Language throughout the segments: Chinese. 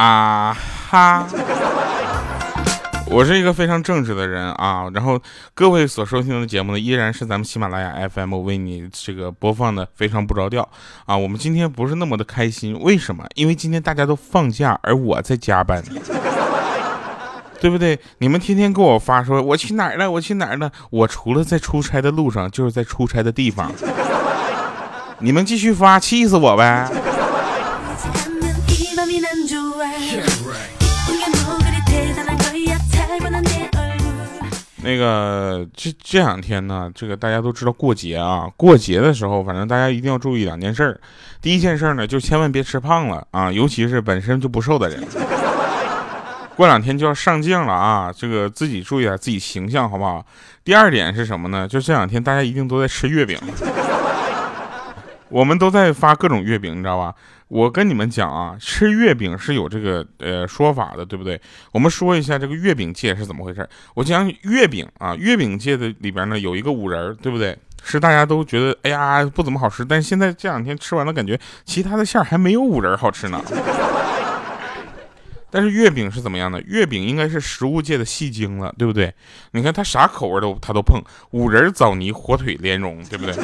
啊哈。我是一个非常正直的人啊，然后各位所收听的节目呢，依然是咱们喜马拉雅 FM 为你这个播放的非常不着调啊。我们今天不是那么的开心，为什么？因为今天大家都放假，而我在加班，对不对？你们天天给我发说我去哪儿了，我去哪儿了，我除了在出差的路上，就是在出差的地方。你们继续发，气死我呗。那个这这两天呢，这个大家都知道过节啊，过节的时候，反正大家一定要注意两件事儿。第一件事儿呢，就千万别吃胖了啊，尤其是本身就不瘦的人。过两天就要上镜了啊，这个自己注意点自己形象，好不好？第二点是什么呢？就这两天大家一定都在吃月饼，我们都在发各种月饼，你知道吧？我跟你们讲啊，吃月饼是有这个呃说法的，对不对？我们说一下这个月饼界是怎么回事。我讲月饼啊，月饼界的里边呢有一个五仁，对不对？是大家都觉得哎呀不怎么好吃，但是现在这两天吃完了，感觉其他的馅儿还没有五仁好吃呢。但是月饼是怎么样的？月饼应该是食物界的戏精了，对不对？你看它啥口味都它都碰，五仁、枣泥、火腿莲蓉，对不对？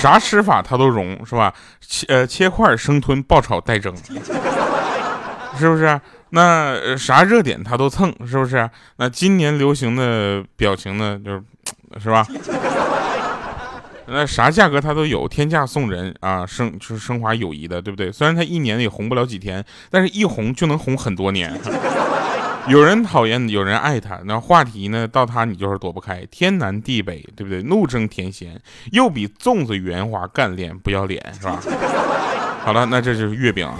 啥吃法它都融，是吧？切呃切块生吞爆炒带蒸，是不是？那啥热点他都蹭，是不是？那今年流行的表情呢，就是是吧？那啥价格他都有，天价送人啊，升就是升华友谊的，对不对？虽然他一年也红不了几天，但是一红就能红很多年。有人讨厌，有人爱他，那话题呢？到他你就是躲不开，天南地北，对不对？怒争甜咸，又比粽子圆滑干练，不要脸是吧？好了，那这就是月饼啊。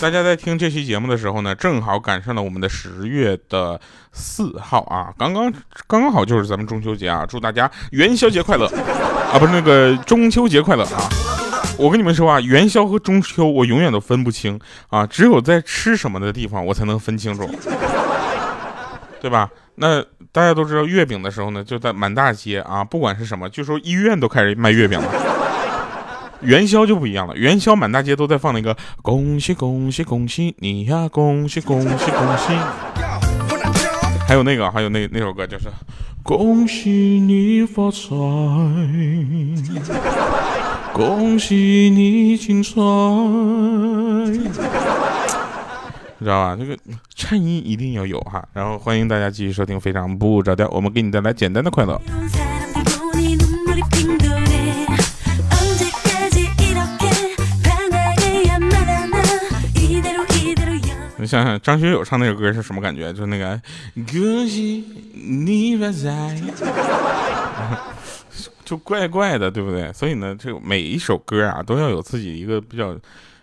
大家在听这期节目的时候呢，正好赶上了我们的十月的四号啊，刚刚刚刚好就是咱们中秋节啊，祝大家元宵节快乐啊，不是那个中秋节快乐啊。我跟你们说啊，元宵和中秋我永远都分不清啊，只有在吃什么的地方我才能分清楚，对吧？那大家都知道月饼的时候呢，就在满大街啊，不管是什么，据说医院都开始卖月饼了。元宵就不一样了，元宵满大街都在放那个恭喜恭喜恭喜你呀，恭喜恭喜恭喜。还有那个，还有那那首歌就是恭喜你发财。恭喜你精彩，知道吧？这个衬衣一定要有哈。然后欢迎大家继续收听《非常不着调》，我们给你带来简单的快乐。你想想，张学友唱那首歌是什么感觉？就是那个恭喜你发财。就怪怪的，对不对？所以呢，这每一首歌啊，都要有自己一个比较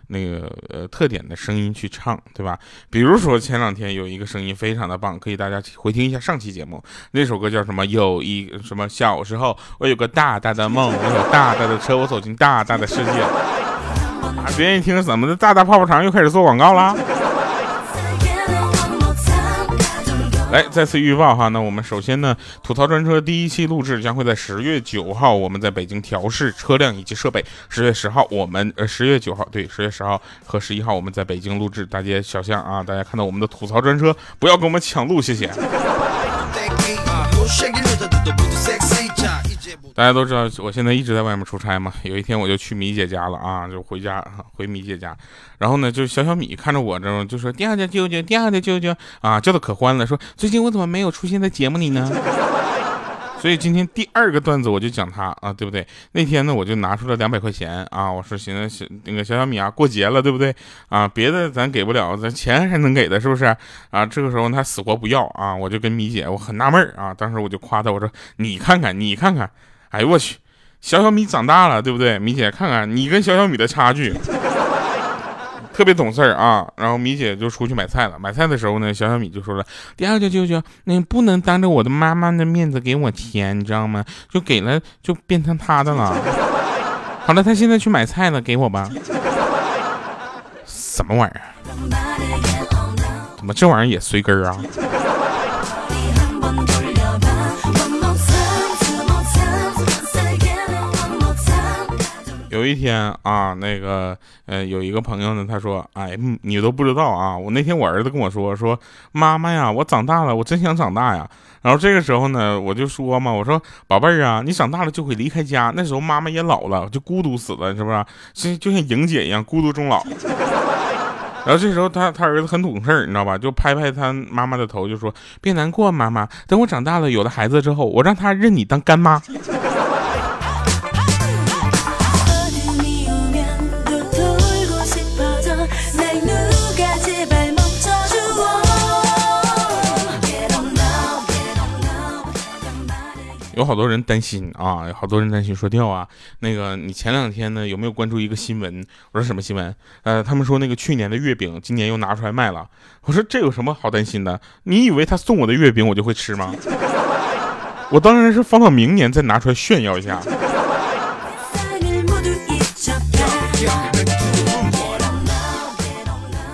那个呃特点的声音去唱，对吧？比如说前两天有一个声音非常的棒，可以大家回听一下上期节目，那首歌叫什么？有一什么？小时候我有个大大的梦，我有大大的车，我走进大大的世界。啊，别人一听怎么的，大大泡泡糖又开始做广告了？来，再次预报哈，那我们首先呢，吐槽专车第一期录制将会在十月九号，我们在北京调试车辆以及设备。十月十号，我们呃十月九号对，十月十号和十一号我们在北京录制大街小巷啊，大家看到我们的吐槽专车，不要跟我们抢路，谢谢。大家都知道，我现在一直在外面出差嘛。有一天我就去米姐家了啊，就回家回米姐家。然后呢，就小小米看着我这种，就说：“第二的舅舅，第二的舅舅啊，叫的可欢了。”说：“最近我怎么没有出现在节目里呢？” 所以今天第二个段子我就讲他啊，对不对？那天呢，我就拿出了两百块钱啊，我说：“行，小那个小小米啊，过节了，对不对？啊，别的咱给不了，咱钱还能给的，是不是？啊，这个时候他死活不要啊，我就跟米姐，我很纳闷啊，当时我就夸他，我说：你看看，你看看。”哎呦我去，小小米长大了，对不对？米姐看看你跟小小米的差距，特别懂事儿啊。然后米姐就出去买菜了。买菜的时候呢，小小米就说了：“第二个舅舅，你不能当着我的妈妈的面子给我钱，你知道吗？就给了就变成他的了。”好了，他现在去买菜了，给我吧。什么玩意儿？怎么这玩意儿也随根儿啊？有一天啊，那个呃，有一个朋友呢，他说：“哎，你都不知道啊，我那天我儿子跟我说说，妈妈呀，我长大了，我真想长大呀。”然后这个时候呢，我就说嘛，我说宝贝儿啊，你长大了就会离开家，那时候妈妈也老了，就孤独死了，是不是？就就像莹姐一样，孤独终老。然后这时候他他儿子很懂事儿，你知道吧？就拍拍他妈妈的头，就说：“别难过，妈妈，等我长大了有了孩子之后，我让他认你当干妈。”好多人担心啊，有好多人担心说掉啊。那个，你前两天呢有没有关注一个新闻？我说什么新闻？呃，他们说那个去年的月饼今年又拿出来卖了。我说这有什么好担心的？你以为他送我的月饼我就会吃吗？我当然是放到明年再拿出来炫耀一下。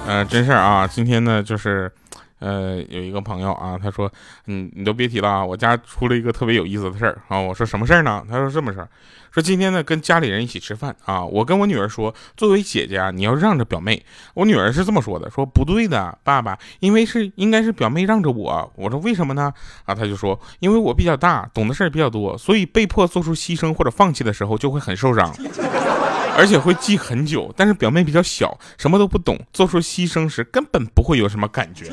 呃，真事儿啊，今天呢就是。呃，有一个朋友啊，他说，嗯，你都别提了啊，我家出了一个特别有意思的事儿啊。我说什么事儿呢？他说这么事儿，说今天呢跟家里人一起吃饭啊，我跟我女儿说，作为姐姐啊，你要让着表妹。我女儿是这么说的，说不对的，爸爸，因为是应该是表妹让着我。我说为什么呢？啊，他就说，因为我比较大，懂的事儿比较多，所以被迫做出牺牲或者放弃的时候就会很受伤。而且会记很久，但是表妹比较小，什么都不懂，做出牺牲时根本不会有什么感觉，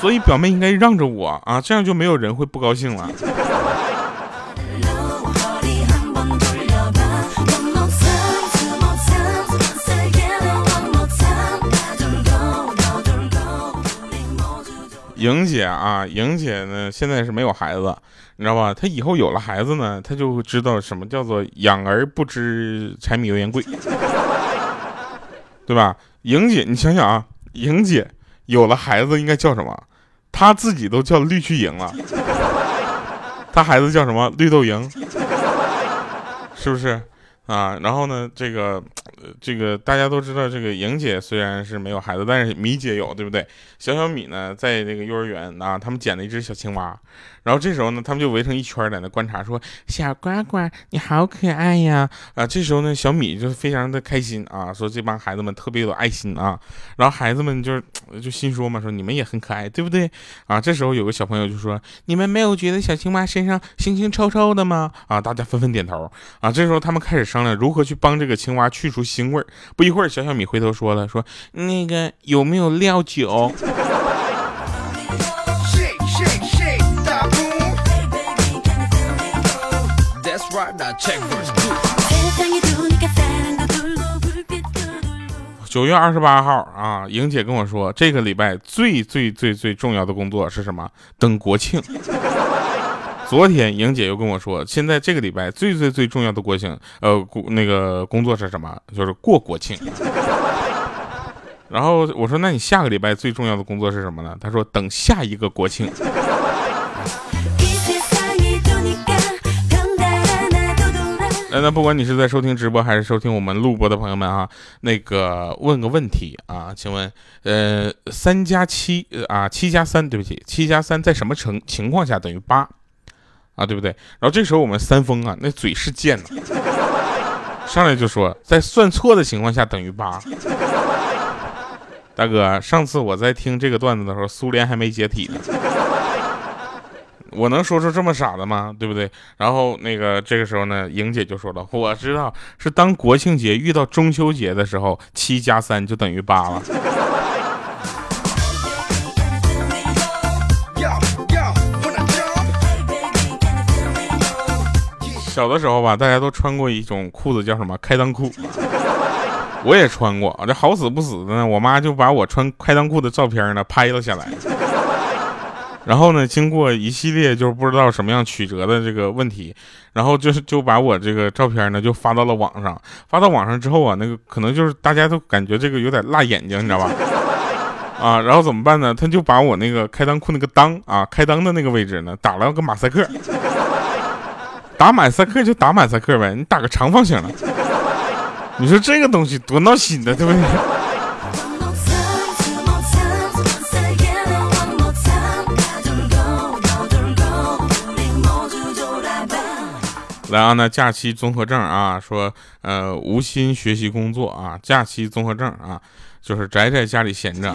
所以表妹应该让着我啊，这样就没有人会不高兴了。莹姐啊，莹姐呢，现在是没有孩子，你知道吧？她以后有了孩子呢，她就知道什么叫做养儿不知柴米油盐贵，对吧？莹姐，你想想啊，莹姐有了孩子应该叫什么？她自己都叫绿去莹了，她孩子叫什么？绿豆莹，是不是？啊，然后呢，这个，这个大家都知道，这个莹姐虽然是没有孩子，但是米姐有，对不对？小小米呢，在这个幼儿园啊，他们捡了一只小青蛙。然后这时候呢，他们就围成一圈在那观察，说：“小呱呱，你好可爱呀！”啊，这时候呢，小米就非常的开心啊，说这帮孩子们特别有爱心啊。然后孩子们就是就心说嘛，说你们也很可爱，对不对？啊，这时候有个小朋友就说：“你们没有觉得小青蛙身上腥腥臭臭的吗？”啊，大家纷纷点头。啊，这时候他们开始商量如何去帮这个青蛙去除腥味儿。不一会儿，小小米回头说了：“说那个有没有料酒？”九月二十八号啊，莹姐跟我说，这个礼拜最最最最重要的工作是什么？等国庆。昨天莹姐又跟我说，现在这个礼拜最最最重要的国庆，呃，那个工作是什么？就是过国庆。然后我说，那你下个礼拜最重要的工作是什么呢？她说，等下一个国庆。那那不管你是在收听直播还是收听我们录播的朋友们啊，那个问个问题啊，请问，呃，三加七啊，七加三，对不起，七加三在什么情情况下等于八啊，对不对？然后这时候我们三丰啊，那嘴是贱的，上来就说在算错的情况下等于八。大哥，上次我在听这个段子的时候，苏联还没解体呢。我能说出这么傻的吗？对不对？然后那个这个时候呢，莹姐就说了：“我知道是当国庆节遇到中秋节的时候，七加三就等于八了。”小的时候吧，大家都穿过一种裤子，叫什么开裆裤？我也穿过，这好死不死的呢，我妈就把我穿开裆裤的照片呢拍了下来。然后呢，经过一系列就是不知道什么样曲折的这个问题，然后就是就把我这个照片呢就发到了网上。发到网上之后啊，那个可能就是大家都感觉这个有点辣眼睛，你知道吧？啊，然后怎么办呢？他就把我那个开裆裤那个裆啊，开裆的那个位置呢，打了个马赛克。打马赛克就打马赛克呗，你打个长方形的，你说这个东西多闹心的，对不对？来啊，那假期综合症啊，说呃无心学习工作啊，假期综合症啊，就是宅在家里闲着，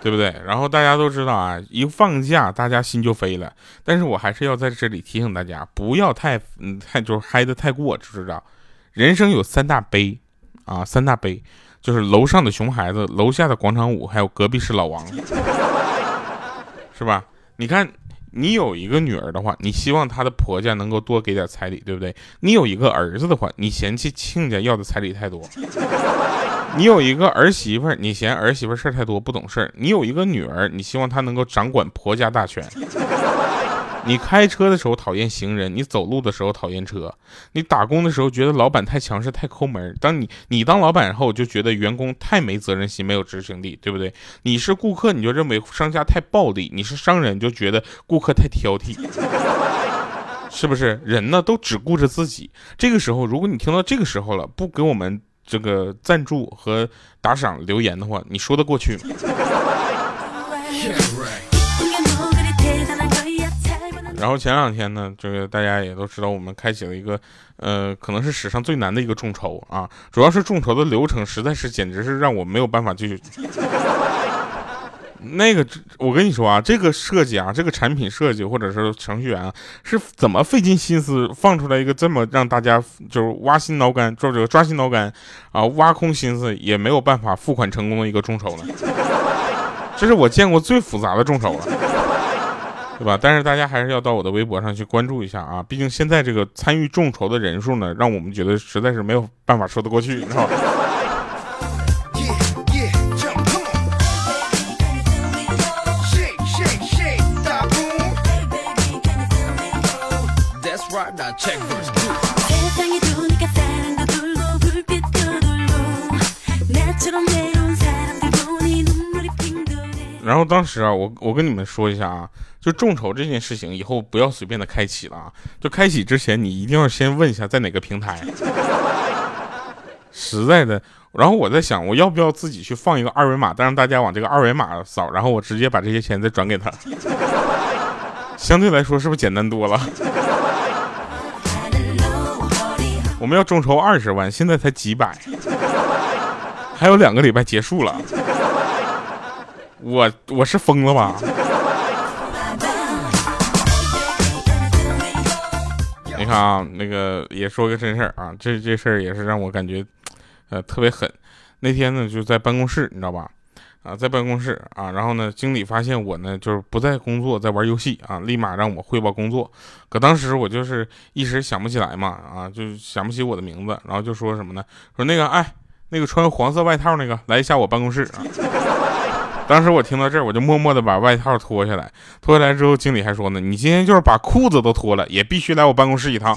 对不对？然后大家都知道啊，一放假大家心就飞了。但是我还是要在这里提醒大家，不要太嗯太就是嗨的太过，知道？人生有三大悲啊，三大悲就是楼上的熊孩子，楼下的广场舞，还有隔壁是老王，是吧？你看。你有一个女儿的话，你希望她的婆家能够多给点彩礼，对不对？你有一个儿子的话，你嫌弃亲家要的彩礼太多。你有一个儿媳妇，你嫌儿媳妇事儿太多，不懂事儿。你有一个女儿，你希望她能够掌管婆家大权。你开车的时候讨厌行人，你走路的时候讨厌车，你打工的时候觉得老板太强势太抠门。当你你当老板后，就觉得员工太没责任心没有执行力，对不对？你是顾客，你就认为商家太暴力；你是商人，就觉得顾客太挑剔，是不是？人呢都只顾着自己。这个时候，如果你听到这个时候了，不给我们这个赞助和打赏留言的话，你说得过去吗？然后前两天呢，这个大家也都知道，我们开启了一个，呃，可能是史上最难的一个众筹啊。主要是众筹的流程实在是简直是让我没有办法继续。那个，我跟你说啊，这个设计啊，这个产品设计或者是程序员啊，是怎么费尽心思放出来一个这么让大家就是挖心挠肝，就这个抓心挠肝啊，挖空心思也没有办法付款成功的一个众筹呢？这是我见过最复杂的众筹了。对吧？但是大家还是要到我的微博上去关注一下啊！毕竟现在这个参与众筹的人数呢，让我们觉得实在是没有办法说得过去，你知道吧？然后当时啊，我我跟你们说一下啊。就众筹这件事情，以后不要随便的开启了啊！就开启之前，你一定要先问一下在哪个平台。实在的，然后我在想，我要不要自己去放一个二维码，再让大家往这个二维码扫，然后我直接把这些钱再转给他。相对来说，是不是简单多了？我们要众筹二十万，现在才几百，还有两个礼拜结束了。我我是疯了吧？你看啊，那个也说个真事儿啊，这这事儿也是让我感觉，呃，特别狠。那天呢，就在办公室，你知道吧？啊，在办公室啊，然后呢，经理发现我呢，就是不在工作，在玩游戏啊，立马让我汇报工作。可当时我就是一时想不起来嘛，啊，就想不起我的名字，然后就说什么呢？说那个，哎，那个穿黄色外套那个，来一下我办公室啊。当时我听到这儿，我就默默的把外套脱下来。脱下来之后，经理还说呢：“你今天就是把裤子都脱了，也必须来我办公室一趟。”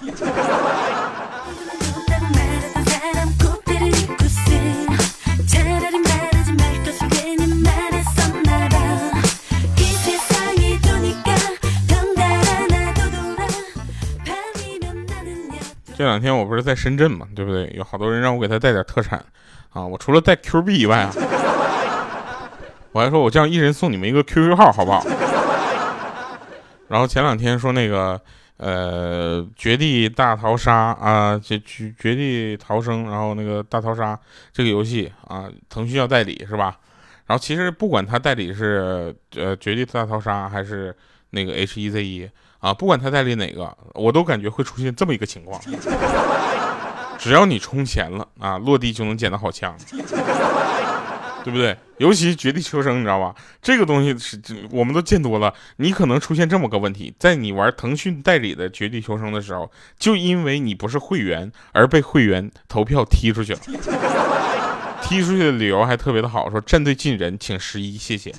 两天我不是在深圳嘛，对不对？有好多人让我给他带点特产啊。我除了带 Q 币以外啊。我还说，我这样一人送你们一个 QQ 号，好不好？然后前两天说那个，呃，绝地大逃杀啊，绝绝绝地逃生，然后那个大逃杀这个游戏啊，腾讯要代理是吧？然后其实不管他代理是呃绝地大逃杀还是那个 H 一 Z 一啊，不管他代理哪个，我都感觉会出现这么一个情况：只要你充钱了啊，落地就能捡到好枪。对不对？尤其绝地求生，你知道吧？这个东西是我们都见多了。你可能出现这么个问题，在你玩腾讯代理的绝地求生的时候，就因为你不是会员而被会员投票踢出去了。踢出去的理由还特别的好，说战队进人，请十一，谢谢。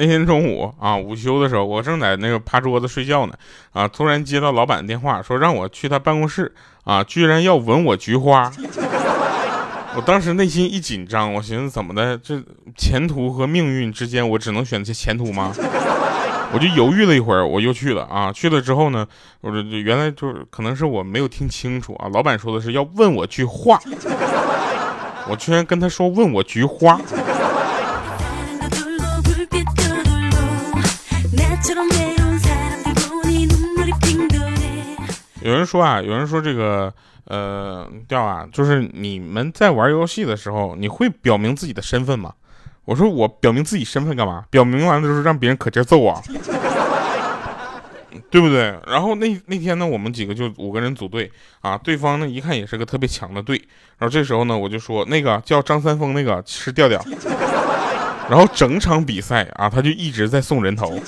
那天中午啊，午休的时候，我正在那个趴桌子睡觉呢，啊，突然接到老板的电话，说让我去他办公室，啊，居然要吻我菊花。我当时内心一紧张，我寻思怎么的，这前途和命运之间，我只能选择前途吗？我就犹豫了一会儿，我又去了啊。去了之后呢，我说原来就是可能是我没有听清楚啊，老板说的是要问我句话。我居然跟他说问我菊花。有人说啊，有人说这个呃调啊，就是你们在玩游戏的时候，你会表明自己的身份吗？我说我表明自己身份干嘛？表明完了之后让别人可劲揍我，对不对？然后那那天呢，我们几个就五个人组队啊，对方呢一看也是个特别强的队，然后这时候呢我就说那个叫张三丰那个是调调，然后整场比赛啊他就一直在送人头。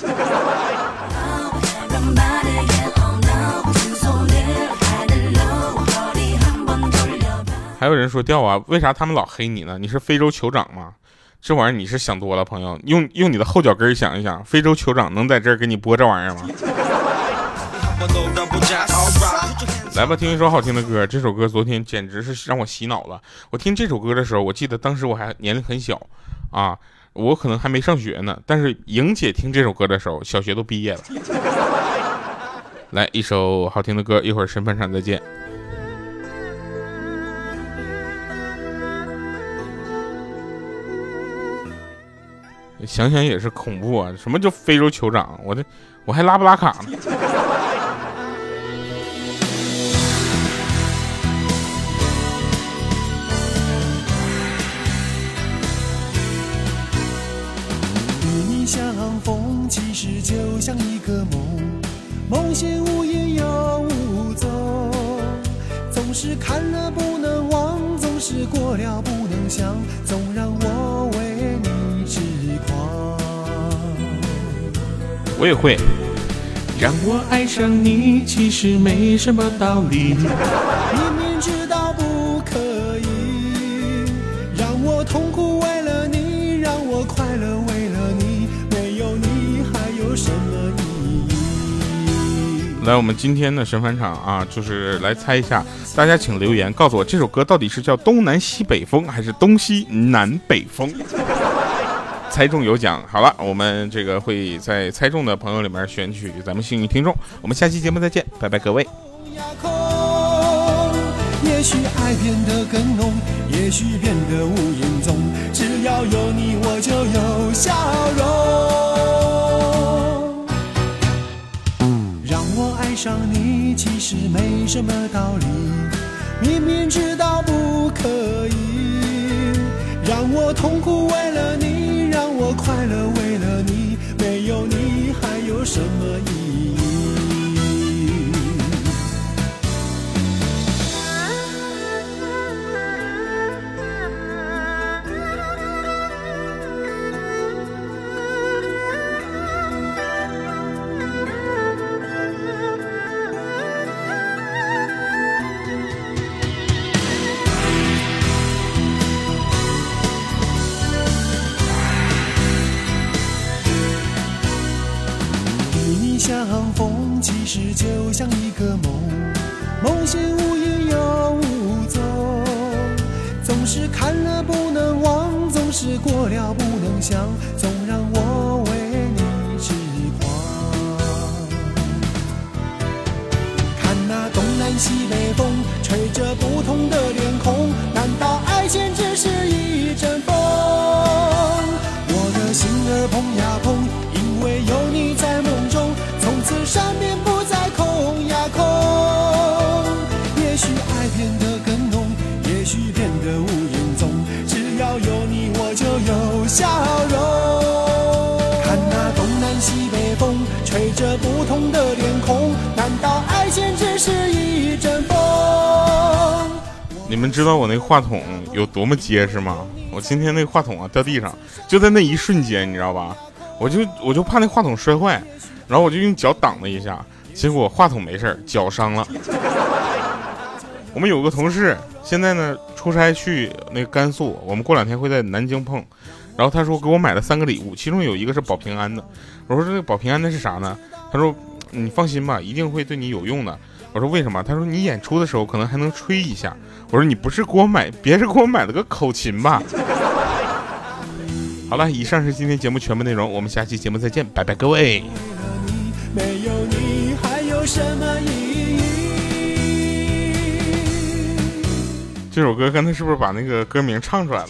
还有人说调啊，为啥他们老黑你呢？你是非洲酋长吗？这玩意儿你是想多了，朋友。用用你的后脚跟想一想，非洲酋长能在这儿给你播这玩意儿吗？来吧，听一首好听的歌。这首歌昨天简直是让我洗脑了。我听这首歌的时候，我记得当时我还年龄很小啊，我可能还没上学呢。但是莹姐听这首歌的时候，小学都毕业了。来一首好听的歌，一会儿审判场再见。想想也是恐怖啊！什么叫非洲酋长？我这我还拉不拉卡呢？与你相逢，其实就像一个梦，梦醒无影又无踪，总是看了不能忘，总是过了不能想，总让我我也会，让我爱上你，其实没什么道理。明明知道不可以，让我痛苦为了你，让我快乐为了你，没有你还有什么意义？来，我们今天的神返场啊，就是来猜一下，大家请留言告诉我，这首歌到底是叫东南西北风，还是东西南北风？猜中有奖，好了，我们这个会在猜中的朋友里面选取咱们幸运听众。我们下期节目再见，拜拜，各位。也许爱变得更浓，也许变得无影踪，只要有你，我就有笑容。让我爱上你，其实没什么道理，明明知道不可以，让我痛苦为了你。快乐为了你，没有你还有什么意义？就像你们知道我那个话筒有多么结实吗？我今天那个话筒啊掉地上，就在那一瞬间，你知道吧？我就我就怕那话筒摔坏。然后我就用脚挡了一下，结果话筒没事脚伤了。我们有个同事现在呢出差去那个甘肃，我们过两天会在南京碰。然后他说给我买了三个礼物，其中有一个是保平安的。我说这个保平安的是啥呢？他说你放心吧，一定会对你有用的。我说为什么？他说你演出的时候可能还能吹一下。我说你不是给我买，别是给我买了个口琴吧？好了，以上是今天节目全部内容，我们下期节目再见，拜拜，各位。没有你，还有什么意义？这首歌刚才是不是把那个歌名唱出来了？